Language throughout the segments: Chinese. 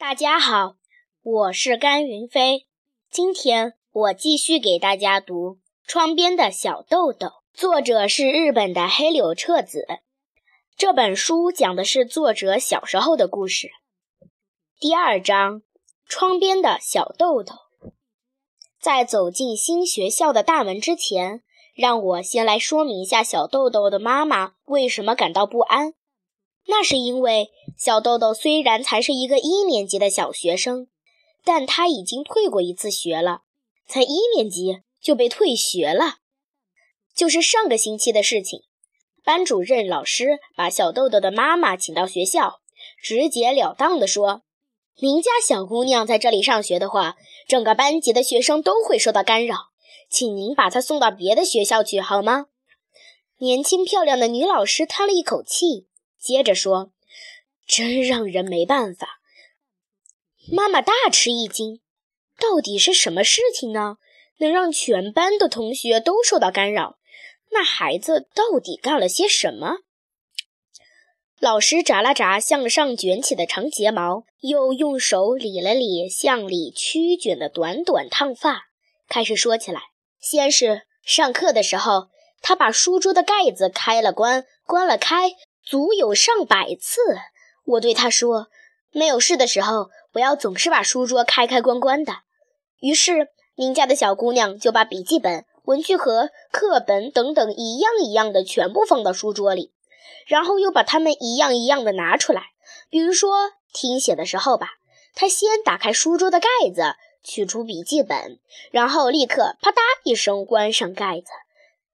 大家好，我是甘云飞。今天我继续给大家读《窗边的小豆豆》，作者是日本的黑柳彻子。这本书讲的是作者小时候的故事。第二章：窗边的小豆豆。在走进新学校的大门之前，让我先来说明一下小豆豆的妈妈为什么感到不安。那是因为小豆豆虽然才是一个一年级的小学生，但他已经退过一次学了，才一年级就被退学了。就是上个星期的事情，班主任老师把小豆豆的妈妈请到学校，直截了当地说：“您家小姑娘在这里上学的话，整个班级的学生都会受到干扰，请您把她送到别的学校去好吗？”年轻漂亮的女老师叹了一口气。接着说：“真让人没办法。”妈妈大吃一惊，到底是什么事情呢？能让全班的同学都受到干扰？那孩子到底干了些什么？老师眨了眨向上卷起的长睫毛，又用手理了理向里曲卷的短短烫发，开始说起来。先是上课的时候，他把书桌的盖子开了关，关了开。足有上百次，我对他说：“没有事的时候，不要总是把书桌开开关关的。”于是，您家的小姑娘就把笔记本、文具盒、课本等等一样一样的全部放到书桌里，然后又把它们一样一样的拿出来。比如说听写的时候吧，她先打开书桌的盖子，取出笔记本，然后立刻啪嗒一声关上盖子，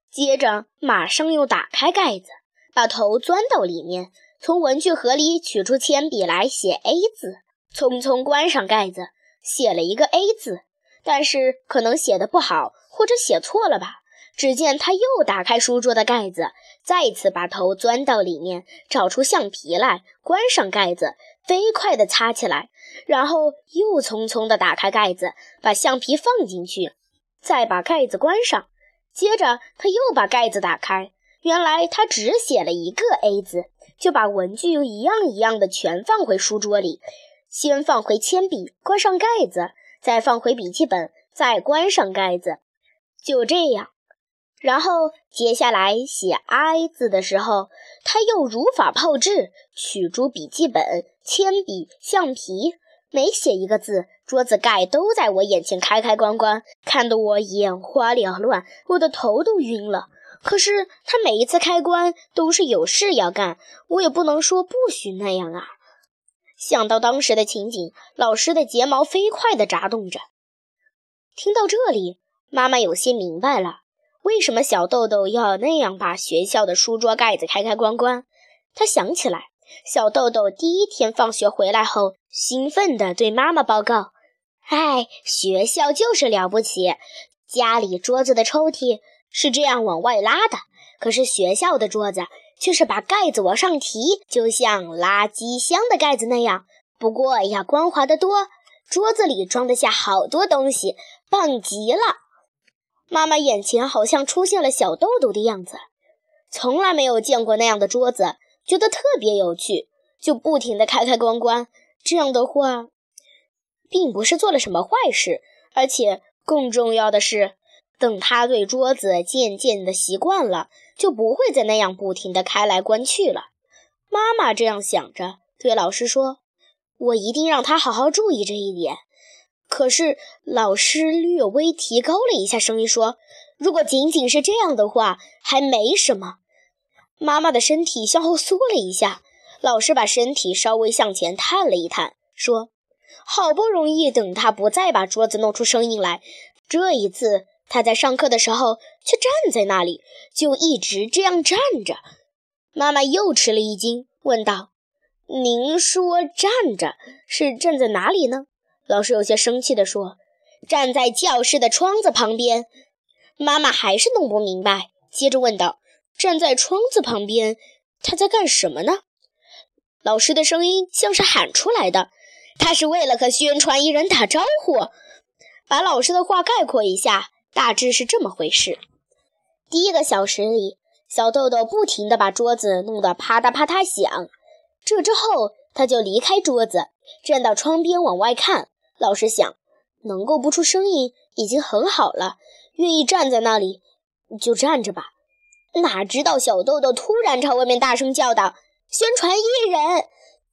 接着马上又打开盖子。把头钻到里面，从文具盒里取出铅笔来写 A 字，匆匆关上盖子，写了一个 A 字，但是可能写的不好，或者写错了吧。只见他又打开书桌的盖子，再次把头钻到里面，找出橡皮来，关上盖子，飞快地擦起来，然后又匆匆地打开盖子，把橡皮放进去，再把盖子关上。接着他又把盖子打开。原来他只写了一个 A 字，就把文具一样一样的全放回书桌里，先放回铅笔，关上盖子，再放回笔记本，再关上盖子，就这样。然后接下来写 I 字的时候，他又如法炮制，取出笔记本、铅笔、橡皮，每写一个字，桌子盖都在我眼前开开关关，看得我眼花缭乱，我的头都晕了。可是他每一次开关都是有事要干，我也不能说不许那样啊。想到当时的情景，老师的睫毛飞快地眨动着。听到这里，妈妈有些明白了，为什么小豆豆要那样把学校的书桌盖子开开关关。她想起来，小豆豆第一天放学回来后，兴奋地对妈妈报告：“哎，学校就是了不起，家里桌子的抽屉。”是这样往外拉的，可是学校的桌子却是把盖子往上提，就像垃圾箱的盖子那样。不过要光滑得多，桌子里装得下好多东西，棒极了。妈妈眼前好像出现了小豆豆的样子，从来没有见过那样的桌子，觉得特别有趣，就不停地开开关关。这样的话，并不是做了什么坏事，而且更重要的是。等他对桌子渐渐的习惯了，就不会再那样不停的开来关去了。妈妈这样想着，对老师说：“我一定让他好好注意这一点。”可是老师略微提高了一下声音说：“如果仅仅是这样的话，还没什么。”妈妈的身体向后缩了一下，老师把身体稍微向前探了一探，说：“好不容易等他不再把桌子弄出声音来，这一次。”他在上课的时候却站在那里，就一直这样站着。妈妈又吃了一惊，问道：“您说站着是站在哪里呢？”老师有些生气地说：“站在教室的窗子旁边。”妈妈还是弄不明白，接着问道：“站在窗子旁边，他在干什么呢？”老师的声音像是喊出来的，他是为了和宣传一人打招呼。把老师的话概括一下。大致是这么回事。第一个小时里，小豆豆不停地把桌子弄得啪嗒啪嗒响。这之后，他就离开桌子，站到窗边往外看。老师想，能够不出声音已经很好了，愿意站在那里就站着吧。哪知道小豆豆突然朝外面大声叫道：“宣传艺人！”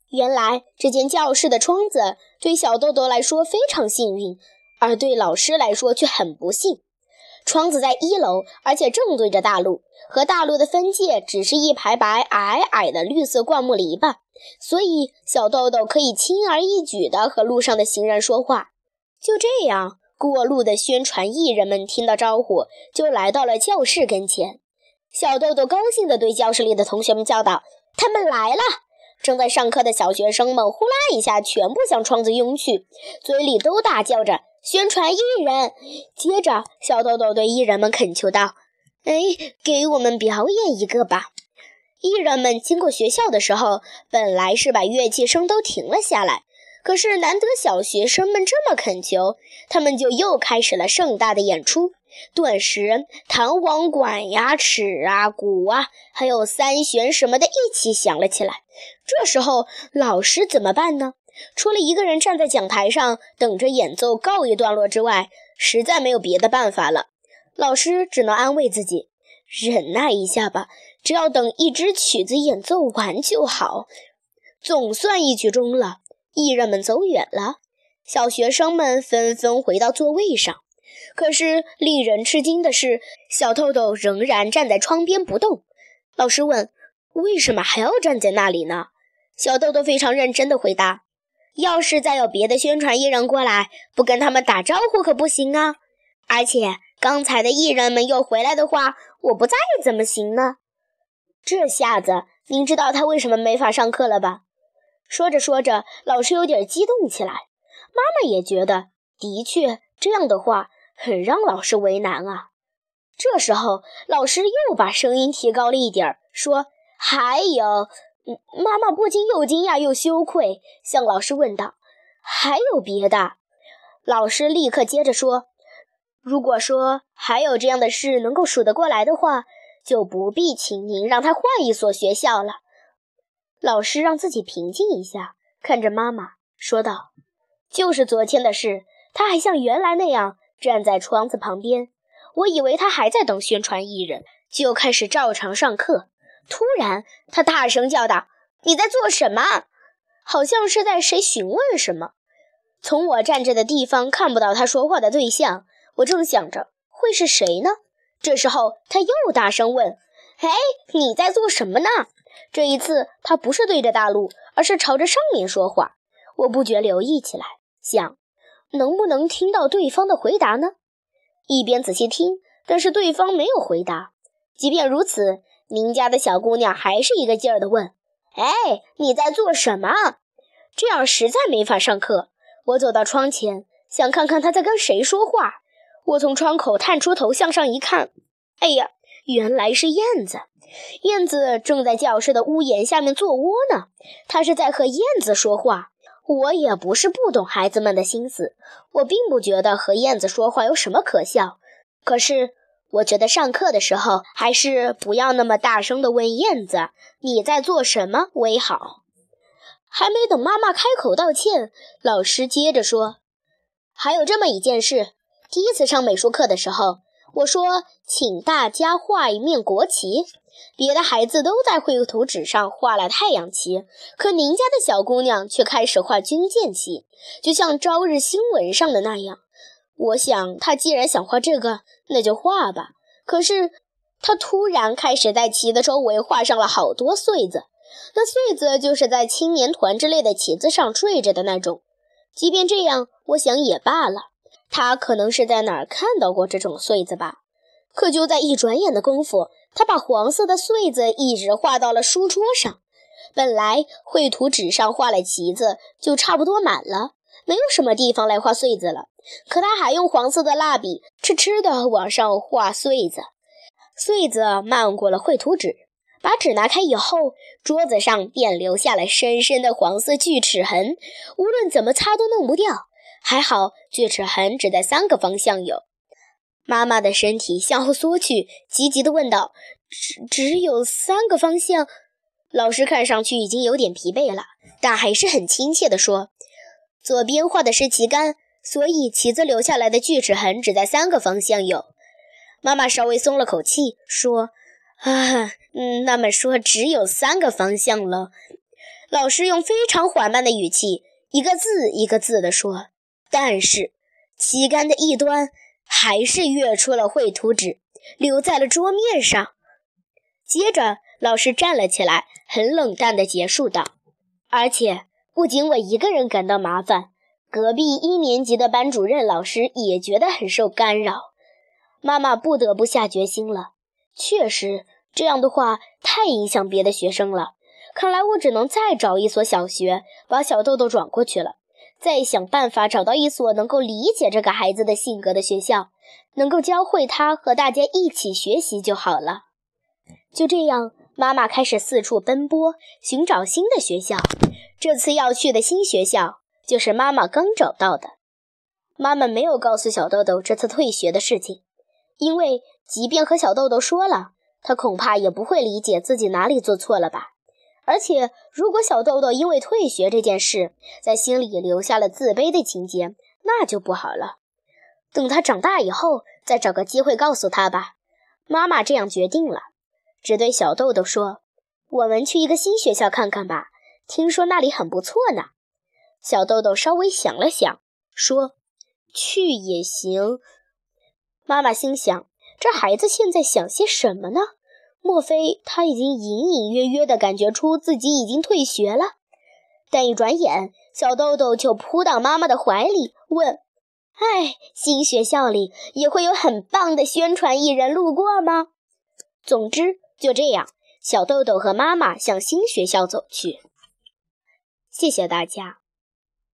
原来这间教室的窗子对小豆豆来说非常幸运，而对老师来说却很不幸。窗子在一楼，而且正对着大路，和大路的分界只是一排排矮矮的绿色灌木篱笆，所以小豆豆可以轻而易举地和路上的行人说话。就这样，过路的宣传艺人们听到招呼，就来到了教室跟前。小豆豆高兴地对教室里的同学们叫道：“他们来了！”正在上课的小学生们呼啦一下全部向窗子拥去，嘴里都大叫着“宣传艺人”。接着，小豆豆对艺人们恳求道：“哎，给我们表演一个吧！”艺人们经过学校的时候，本来是把乐器声都停了下来，可是难得小学生们这么恳求，他们就又开始了盛大的演出。顿时，弹簧管呀、尺啊、鼓啊，还有三弦什么的，一起响了起来。这时候，老师怎么办呢？除了一个人站在讲台上等着演奏告一段落之外，实在没有别的办法了。老师只能安慰自己，忍耐一下吧，只要等一支曲子演奏完就好。总算一曲终了，艺人们走远了，小学生们纷纷回到座位上。可是令人吃惊的是，小豆豆仍然站在窗边不动。老师问：“为什么还要站在那里呢？”小豆豆非常认真地回答：“要是再有别的宣传艺人过来，不跟他们打招呼可不行啊！而且刚才的艺人们又回来的话，我不在怎么行呢？”这下子您知道他为什么没法上课了吧？说着说着，老师有点激动起来。妈妈也觉得，的确这样的话。很让老师为难啊！这时候，老师又把声音提高了一点儿说：“还有……”妈妈不禁又惊讶又羞愧，向老师问道：“还有别的？”老师立刻接着说：“如果说还有这样的事能够数得过来的话，就不必请您让他换一所学校了。”老师让自己平静一下，看着妈妈说道：“就是昨天的事，他还像原来那样。”站在窗子旁边，我以为他还在等宣传艺人，就开始照常上课。突然，他大声叫道：“你在做什么？”好像是在谁询问什么。从我站着的地方看不到他说话的对象，我正想着会是谁呢。这时候，他又大声问：“哎，你在做什么呢？”这一次，他不是对着大路，而是朝着上面说话。我不觉留意起来，想。能不能听到对方的回答呢？一边仔细听，但是对方没有回答。即便如此，您家的小姑娘还是一个劲儿地问：“哎，你在做什么？”这样实在没法上课。我走到窗前，想看看她在跟谁说话。我从窗口探出头向上一看，哎呀，原来是燕子。燕子正在教室的屋檐下面做窝呢。它是在和燕子说话。我也不是不懂孩子们的心思，我并不觉得和燕子说话有什么可笑。可是，我觉得上课的时候还是不要那么大声地问燕子你在做什么为好。还没等妈妈开口道歉，老师接着说：“还有这么一件事，第一次上美术课的时候，我说请大家画一面国旗。”别的孩子都在绘图纸上画了太阳旗，可您家的小姑娘却开始画军舰旗，就像朝日新闻上的那样。我想，他既然想画这个，那就画吧。可是，他突然开始在旗的周围画上了好多穗子，那穗子就是在青年团之类的旗子上缀着的那种。即便这样，我想也罢了。他可能是在哪儿看到过这种穗子吧。可就在一转眼的功夫。他把黄色的穗子一直画到了书桌上。本来绘图纸上画了旗子就差不多满了，没有什么地方来画穗子了。可他还用黄色的蜡笔痴痴地往上画穗子，穗子漫过了绘图纸。把纸拿开以后，桌子上便留下了深深的黄色锯齿痕，无论怎么擦都弄不掉。还好，锯齿痕只在三个方向有。妈妈的身体向后缩去，急急地问道：“只只有三个方向？”老师看上去已经有点疲惫了，但还是很亲切地说：“左边画的是旗杆，所以旗子留下来的锯齿痕只在三个方向有。”妈妈稍微松了口气，说：“啊，嗯，那么说只有三个方向了。”老师用非常缓慢的语气，一个字一个字地说：“但是旗杆的一端还是跃出了绘图纸，留在了桌面上。”接着，老师站了起来，很冷淡地结束道：“而且不仅我一个人感到麻烦，隔壁一年级的班主任老师也觉得很受干扰。”妈妈不得不下决心了。确实，这样的话太影响别的学生了。看来我只能再找一所小学，把小豆豆转过去了。再想办法找到一所能够理解这个孩子的性格的学校，能够教会他和大家一起学习就好了。就这样，妈妈开始四处奔波，寻找新的学校。这次要去的新学校，就是妈妈刚找到的。妈妈没有告诉小豆豆这次退学的事情。因为即便和小豆豆说了，他恐怕也不会理解自己哪里做错了吧。而且，如果小豆豆因为退学这件事在心里留下了自卑的情节，那就不好了。等他长大以后，再找个机会告诉他吧。妈妈这样决定了，只对小豆豆说：“我们去一个新学校看看吧，听说那里很不错呢。”小豆豆稍微想了想，说：“去也行。”妈妈心想：这孩子现在想些什么呢？莫非他已经隐隐约约地感觉出自己已经退学了？但一转眼，小豆豆就扑到妈妈的怀里，问：“哎，新学校里也会有很棒的宣传艺人路过吗？”总之，就这样，小豆豆和妈妈向新学校走去。谢谢大家。